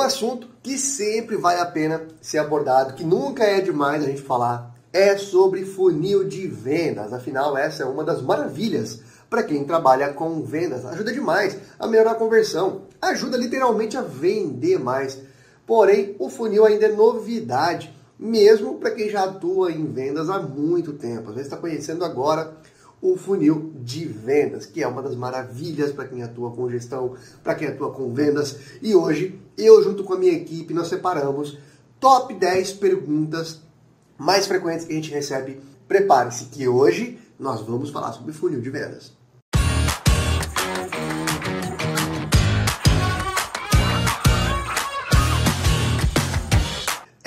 Um assunto que sempre vale a pena ser abordado, que nunca é demais a gente falar, é sobre funil de vendas. Afinal, essa é uma das maravilhas para quem trabalha com vendas. Ajuda demais a melhorar a conversão, ajuda literalmente a vender mais. Porém, o funil ainda é novidade, mesmo para quem já atua em vendas há muito tempo. Às vezes está conhecendo agora o funil de vendas, que é uma das maravilhas para quem atua com gestão, para quem atua com vendas. E hoje, eu junto com a minha equipe, nós separamos top 10 perguntas mais frequentes que a gente recebe. Prepare-se que hoje nós vamos falar sobre funil de vendas.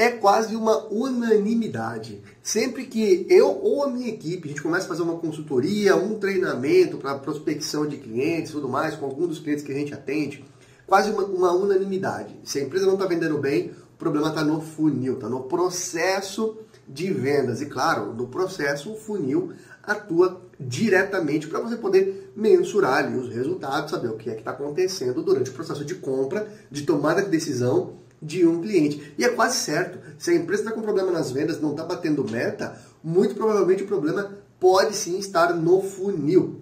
É quase uma unanimidade. Sempre que eu ou a minha equipe, a gente começa a fazer uma consultoria, um treinamento para prospecção de clientes tudo mais, com algum dos clientes que a gente atende, quase uma, uma unanimidade. Se a empresa não está vendendo bem, o problema está no funil, está no processo de vendas. E claro, no processo, o funil atua diretamente para você poder mensurar ali os resultados, saber o que é que está acontecendo durante o processo de compra, de tomada de decisão de um cliente. E é quase certo, se a empresa está com problema nas vendas, não está batendo meta, muito provavelmente o problema pode sim estar no funil,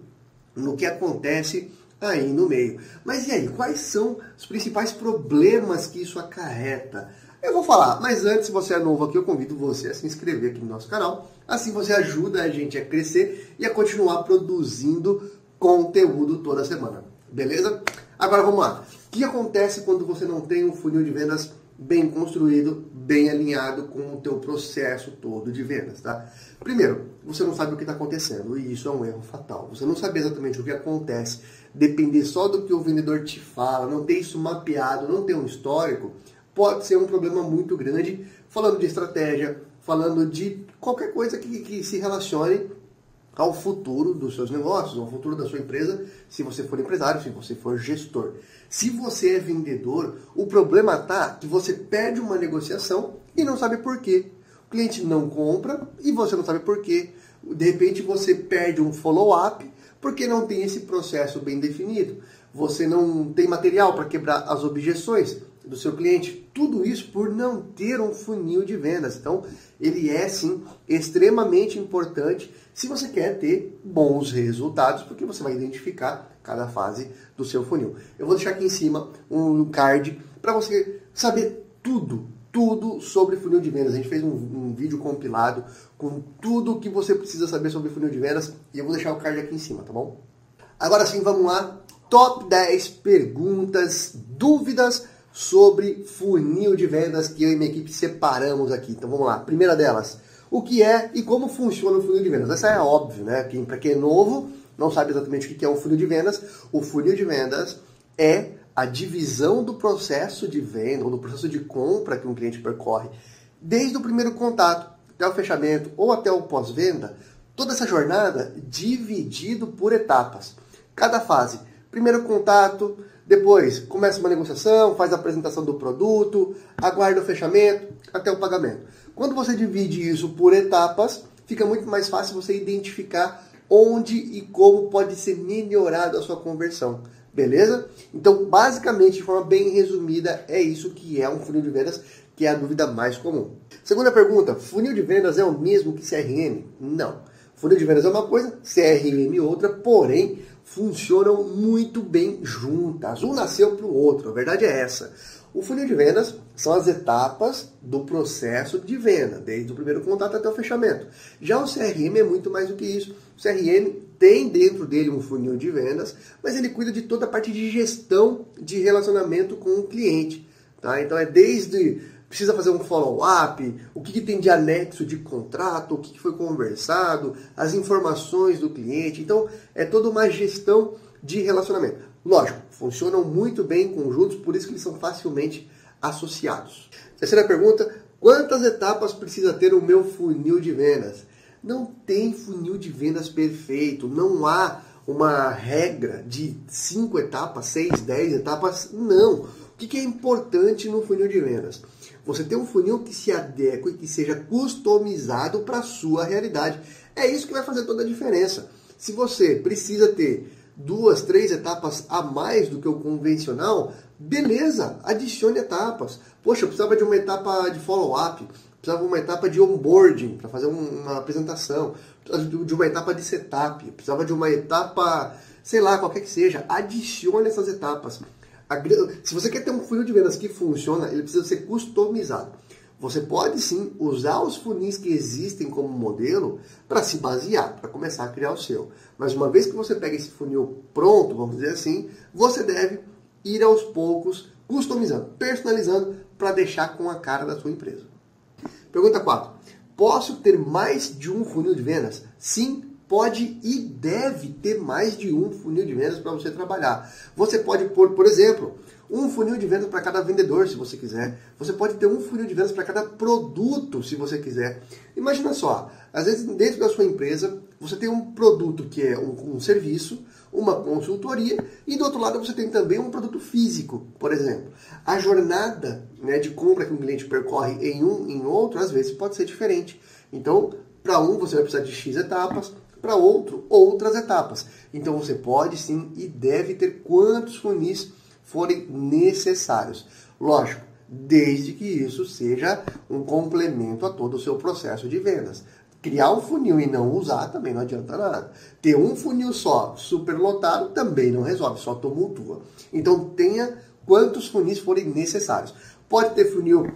no que acontece aí no meio. Mas e aí, quais são os principais problemas que isso acarreta? Eu vou falar, mas antes, se você é novo aqui, eu convido você a se inscrever aqui no nosso canal. Assim você ajuda a gente a crescer e a continuar produzindo conteúdo toda semana. Beleza? Agora vamos lá. Que acontece quando você não tem um funil de vendas bem construído, bem alinhado com o teu processo todo de vendas, tá? Primeiro, você não sabe o que está acontecendo e isso é um erro fatal. Você não sabe exatamente o que acontece, depender só do que o vendedor te fala, não ter isso mapeado, não ter um histórico, pode ser um problema muito grande, falando de estratégia, falando de qualquer coisa que, que se relacione ao futuro dos seus negócios, ao futuro da sua empresa, se você for empresário, se você for gestor. Se você é vendedor, o problema está que você perde uma negociação e não sabe por quê. O cliente não compra e você não sabe por quê. De repente você perde um follow-up porque não tem esse processo bem definido. Você não tem material para quebrar as objeções do seu cliente. Tudo isso por não ter um funil de vendas. Então, ele é sim extremamente importante se você quer ter bons resultados, porque você vai identificar cada fase do seu funil. Eu vou deixar aqui em cima um card para você saber tudo, tudo sobre funil de vendas. A gente fez um, um vídeo compilado com tudo que você precisa saber sobre funil de vendas e eu vou deixar o card aqui em cima, tá bom? Agora sim, vamos lá. Top 10 perguntas, dúvidas sobre funil de vendas que eu e minha equipe separamos aqui. Então vamos lá. Primeira delas, o que é e como funciona o funil de vendas? Essa é óbvio, né? Para quem é novo, não sabe exatamente o que é um funil de vendas. O funil de vendas é a divisão do processo de venda ou do processo de compra que um cliente percorre, desde o primeiro contato até o fechamento ou até o pós-venda, toda essa jornada dividido por etapas. Cada fase, primeiro contato, depois começa uma negociação, faz a apresentação do produto, aguarda o fechamento até o pagamento. Quando você divide isso por etapas, fica muito mais fácil você identificar onde e como pode ser melhorada a sua conversão. Beleza? Então, basicamente, de forma bem resumida, é isso que é um funil de vendas, que é a dúvida mais comum. Segunda pergunta: funil de vendas é o mesmo que CRM? Não. Funil de vendas é uma coisa, CRM outra, porém funcionam muito bem juntas. Um nasceu para o outro, a verdade é essa. O funil de vendas são as etapas do processo de venda, desde o primeiro contato até o fechamento. Já o CRM é muito mais do que isso. O CRM tem dentro dele um funil de vendas, mas ele cuida de toda a parte de gestão de relacionamento com o cliente. Tá? Então é desde precisa fazer um follow-up, o que, que, tem de anexo de contrato, o que, que foi conversado, as informações do cliente. Então, é toda uma gestão de relacionamento. Lógico, funcionam muito bem conjuntos, por isso que eles são facilmente associados. Terceira pergunta: quantas etapas precisa ter o meu funil de vendas? Não tem funil de vendas perfeito, não há uma regra de cinco etapas, seis, dez etapas, não. O que é importante no funil de vendas? Você tem um funil que se adeque e que seja customizado para a sua realidade. É isso que vai fazer toda a diferença. Se você precisa ter duas, três etapas a mais do que o convencional, beleza, adicione etapas. Poxa, eu precisava de uma etapa de follow-up, precisava de uma etapa de onboarding para fazer uma apresentação, precisava de uma etapa de setup, precisava de uma etapa, sei lá, qualquer que seja. Adicione essas etapas. Se você quer ter um funil de vendas que funciona, ele precisa ser customizado. Você pode sim usar os funis que existem como modelo para se basear, para começar a criar o seu. Mas uma vez que você pega esse funil pronto, vamos dizer assim, você deve ir aos poucos customizando, personalizando para deixar com a cara da sua empresa. Pergunta 4. Posso ter mais de um funil de vendas? Sim, pode e deve ter mais de um funil de vendas para você trabalhar. Você pode pôr, por exemplo, um funil de vendas para cada vendedor, se você quiser. Você pode ter um funil de vendas para cada produto, se você quiser. Imagina só, às vezes dentro da sua empresa você tem um produto que é um, um serviço, uma consultoria e do outro lado você tem também um produto físico, por exemplo. A jornada né, de compra que um cliente percorre em um em outro às vezes pode ser diferente. Então, para um você vai precisar de X etapas, para outro outras etapas. Então você pode sim e deve ter quantos funis forem necessários. Lógico, desde que isso seja um complemento a todo o seu processo de vendas. Criar um funil e não usar também não adianta nada. Ter um funil só, superlotado, também não resolve, só tumultua. Então tenha quantos funis forem necessários. Pode ter funil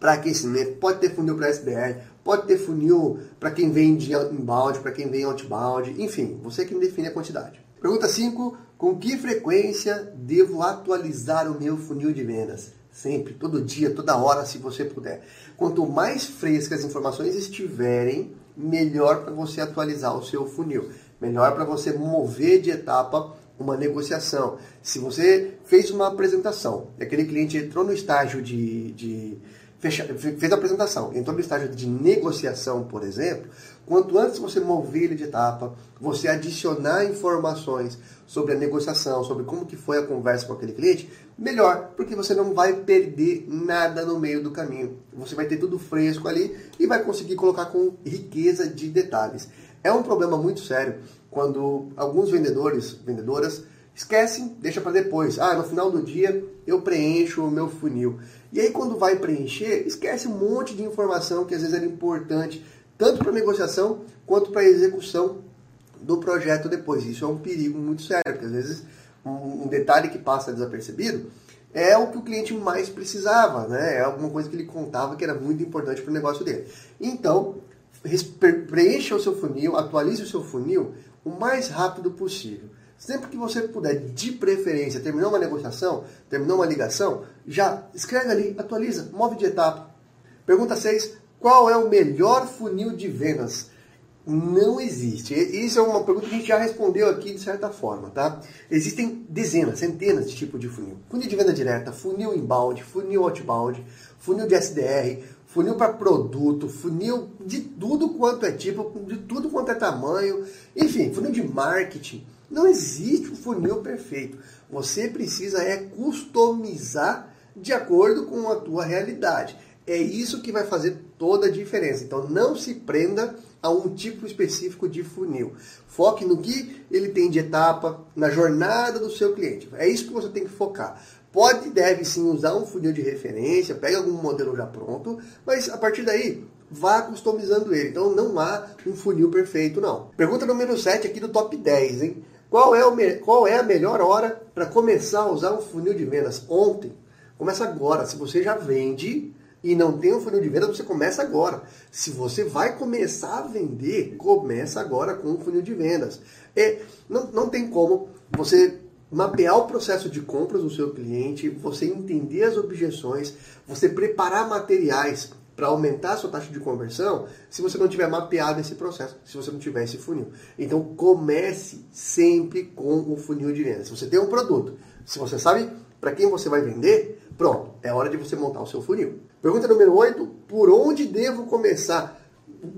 para aquecimento, pode ter funil para SDR, pode ter funil para quem vende inbound, para quem vem outbound, enfim, você que define a quantidade. Pergunta 5. Com que frequência devo atualizar o meu funil de vendas? Sempre, todo dia, toda hora, se você puder. Quanto mais frescas as informações estiverem, melhor para você atualizar o seu funil. Melhor para você mover de etapa uma negociação. Se você fez uma apresentação e aquele cliente entrou no estágio de, de fecha, fez a apresentação, entrou no estágio de negociação, por exemplo, quanto antes você mover ele de etapa, você adicionar informações sobre a negociação, sobre como que foi a conversa com aquele cliente, melhor, porque você não vai perder nada no meio do caminho. Você vai ter tudo fresco ali e vai conseguir colocar com riqueza de detalhes. É um problema muito sério quando alguns vendedores, vendedoras, esquecem, deixa para depois. Ah, no final do dia eu preencho o meu funil. E aí quando vai preencher, esquece um monte de informação que às vezes era importante, tanto para negociação quanto para execução do projeto depois. Isso é um perigo muito sério, porque às vezes um, detalhe que passa desapercebido é o que o cliente mais precisava, né? É alguma coisa que ele contava que era muito importante para o negócio dele. Então, preencha o seu funil, atualize o seu funil o mais rápido possível. Sempre que você puder, de preferência, terminou uma negociação, terminou uma ligação, já escreve ali, atualiza, move de etapa. Pergunta 6. Qual é o melhor funil de vendas? Não existe. Isso é uma pergunta que a gente já respondeu aqui de certa forma, tá? Existem dezenas, centenas de tipos de funil. Funil de venda direta, funil inbound, funil outbound, funil de SDR, funil para produto, funil de tudo quanto é tipo, de tudo quanto é tamanho, enfim, funil de marketing. Não existe um funil perfeito. Você precisa é customizar de acordo com a tua realidade. É isso que vai fazer toda a diferença. Então não se prenda a um tipo específico de funil. Foque no que ele tem de etapa, na jornada do seu cliente. É isso que você tem que focar. Pode e deve sim usar um funil de referência, pega algum modelo já pronto, mas a partir daí vá customizando ele. Então não há um funil perfeito, não. Pergunta número 7 aqui do top 10, hein? Qual é, o, qual é a melhor hora para começar a usar um funil de vendas? Ontem. Começa agora. Se você já vende e não tem um funil de vendas, você começa agora. Se você vai começar a vender, começa agora com um funil de vendas. É, não, não tem como você mapear o processo de compras do seu cliente, você entender as objeções, você preparar materiais para aumentar a sua taxa de conversão se você não tiver mapeado esse processo, se você não tiver esse funil. Então comece sempre com o funil de venda. Se você tem um produto, se você sabe para quem você vai vender, pronto, é hora de você montar o seu funil. Pergunta número 8, por onde devo começar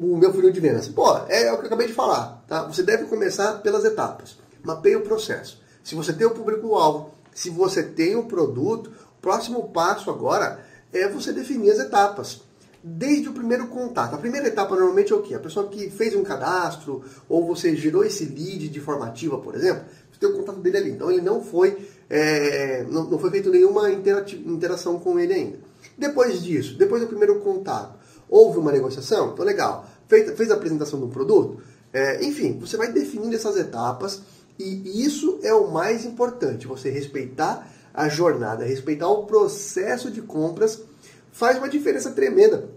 o meu funil de vendas? Pô, é o que eu acabei de falar, tá? Você deve começar pelas etapas. Mapeie o processo. Se você tem o público-alvo, se você tem o produto, o próximo passo agora é você definir as etapas desde o primeiro contato. A primeira etapa normalmente é o quê? A pessoa que fez um cadastro ou você gerou esse lead de formativa, por exemplo. Você tem o contato dele ali. Então ele não foi, é, não, não foi feito nenhuma interação com ele ainda. Depois disso, depois do primeiro contato, houve uma negociação? Então legal. Fez, fez a apresentação do produto? É, enfim, você vai definindo essas etapas e isso é o mais importante, você respeitar a jornada, respeitar o processo de compras faz uma diferença tremenda.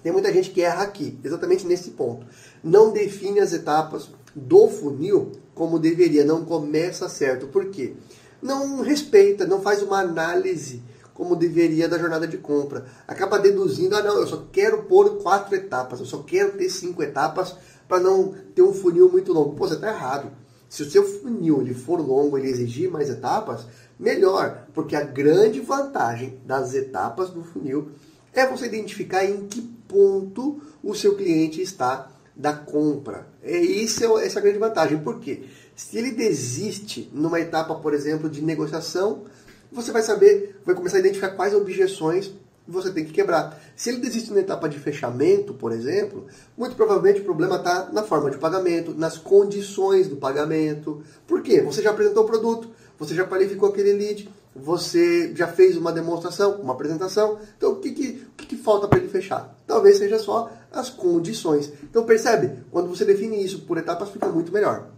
Tem muita gente que erra aqui, exatamente nesse ponto. Não define as etapas do funil como deveria, não começa certo. Por quê? Não respeita, não faz uma análise como deveria da jornada de compra. Acaba deduzindo, ah não, eu só quero pôr quatro etapas, eu só quero ter cinco etapas para não ter um funil muito longo. Pô, você está errado. Se o seu funil ele for longo, ele exigir mais etapas, melhor, porque a grande vantagem das etapas do funil é você identificar em que ponto o seu cliente está da compra. É isso é essa é a grande vantagem. Por quê? Se ele desiste numa etapa, por exemplo, de negociação, você vai saber, vai começar a identificar quais objeções você tem que quebrar. Se ele desiste na etapa de fechamento, por exemplo, muito provavelmente o problema está na forma de pagamento, nas condições do pagamento. Por quê? Você já apresentou o produto, você já qualificou aquele lead, você já fez uma demonstração, uma apresentação. Então, o que, que, o que, que falta para ele fechar? Talvez seja só as condições. Então, percebe? Quando você define isso por etapas, fica muito melhor.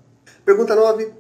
Pergunta 9.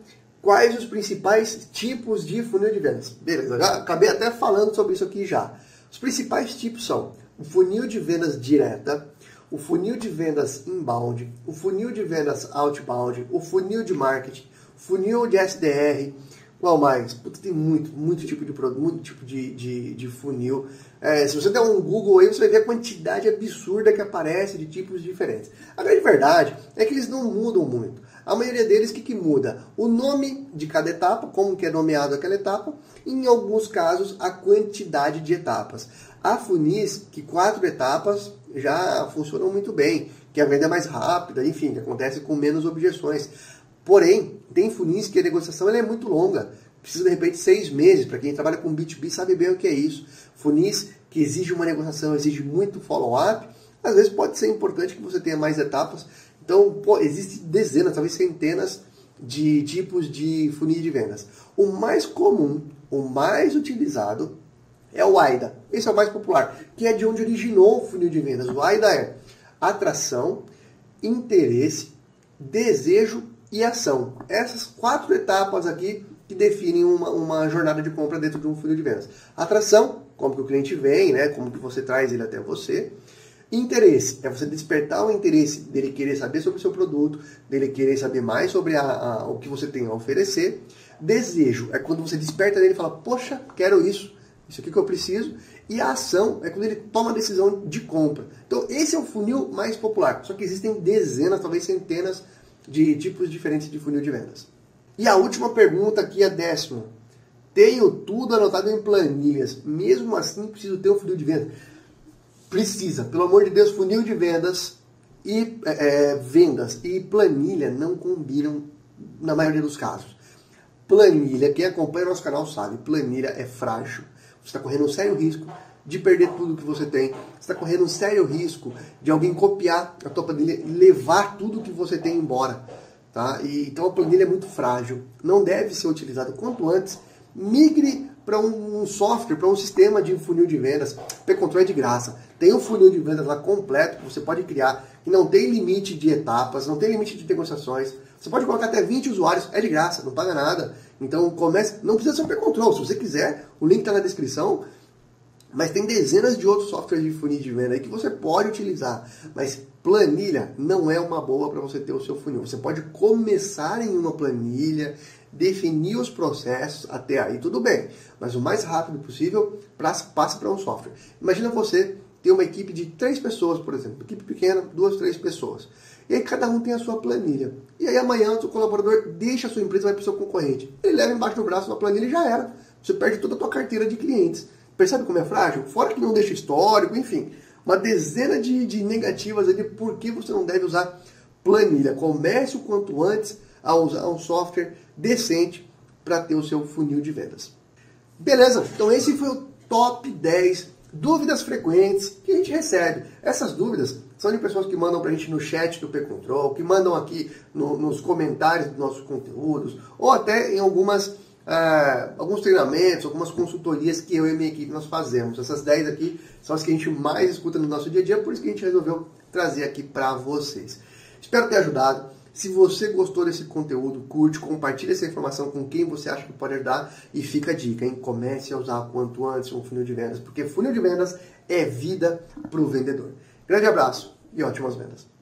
Quais os principais tipos de funil de vendas? Beleza, já acabei até falando sobre isso aqui já. Os principais tipos são o funil de vendas direta, o funil de vendas inbound, o funil de vendas outbound, o funil de marketing, funil de SDR, qual mais? Puta, tem muito, muito tipo de produto, muito tipo de, de, de funil. É, se você der um Google aí, você vai ver a quantidade absurda que aparece de tipos diferentes. A grande verdade é que eles não mudam muito. A maioria deles, o que, que muda? O nome de cada etapa, como que é nomeado aquela etapa, e em alguns casos, a quantidade de etapas. Há funis que quatro etapas já funcionam muito bem, que a venda é mais rápida, enfim, acontece com menos objeções. Porém, tem funis que a negociação é muito longa. Precisa, de repente, seis meses. Para quem trabalha com B2B sabe bem o que é isso. Funis que exige uma negociação, exige muito follow-up. Às vezes pode ser importante que você tenha mais etapas. Então, pô, existem dezenas, talvez centenas de tipos de funil de vendas. O mais comum, o mais utilizado é o AIDA. Esse é o mais popular, que é de onde originou o funil de vendas. O AIDA é atração, interesse, desejo e ação. Essas quatro etapas aqui que definem uma, uma jornada de compra dentro de um funil de vendas. Atração, como que o cliente vem, né? como que você traz ele até você. Interesse, é você despertar o interesse dele querer saber sobre o seu produto, dele querer saber mais sobre a, a, o que você tem a oferecer. Desejo, é quando você desperta nele e fala, poxa, quero isso, isso aqui que eu preciso. E a ação é quando ele toma a decisão de compra. Então esse é o funil mais popular, só que existem dezenas, talvez centenas de tipos diferentes de funil de vendas. E a última pergunta aqui, a décima. Tenho tudo anotado em planilhas, mesmo assim preciso ter um funil de vendas. Precisa, pelo amor de Deus, funil de vendas e é, é vendas e planilha não combinam na maioria dos casos. Planilha, quem acompanha nosso canal sabe, planilha é frágil. Você está correndo um sério risco de perder tudo que você tem. Você está correndo um sério risco de alguém copiar a tua planilha e levar tudo que você tem embora. Tá? E, então a planilha é muito frágil, não deve ser utilizada. Quanto antes, migre para um, um, software, para um sistema de funil de vendas. P-Control é de graça. Tem um funil de vendas lá completo que você pode criar, que não tem limite de etapas, não tem limite de negociações. Você pode colocar até 20 usuários, é de graça, não paga nada. Então comece, não precisa ser o P-Control, se você quiser, o link está na descrição. Mas tem dezenas de outros softwares de funil de venda aí que você pode utilizar. Mas planilha não é uma boa para você ter o seu funil. Você pode começar em uma planilha, definir os processos, até aí tudo bem. Mas o mais rápido possível, passe para um software. Imagina você ter uma equipe de três pessoas, por exemplo. Equipe pequena, duas, três pessoas. E aí cada um tem a sua planilha. E aí amanhã o seu colaborador deixa a sua empresa vai para o seu concorrente. Ele leva embaixo do braço a planilha e já era. Você perde toda a tua carteira de clientes. Percebe como é frágil? Fora que não deixa histórico, enfim. Uma dezena de, de negativas ali por que você não deve usar planilha. Comece o quanto antes a usar um software decente para ter o seu funil de vendas. Beleza, então esse foi o top 10 dúvidas frequentes que a gente recebe. Essas dúvidas são de pessoas que mandam para a gente no chat do P-Control, que mandam aqui no, nos comentários dos nossos conteúdos, ou até em algumas, uh, alguns treinamentos, algumas consultorias que eu e minha equipe nós fazemos. Essas 10 aqui são as que a gente mais escuta no nosso dia a dia, por isso que a gente resolveu trazer aqui para vocês. Espero ter ajudado. Se você gostou desse conteúdo, curte, compartilhe essa informação com quem você acha que pode ajudar e fica a dica, hein? Comece a usar quanto antes um funil de vendas, porque funil de vendas é vida para o vendedor. Grande abraço e ótimas vendas.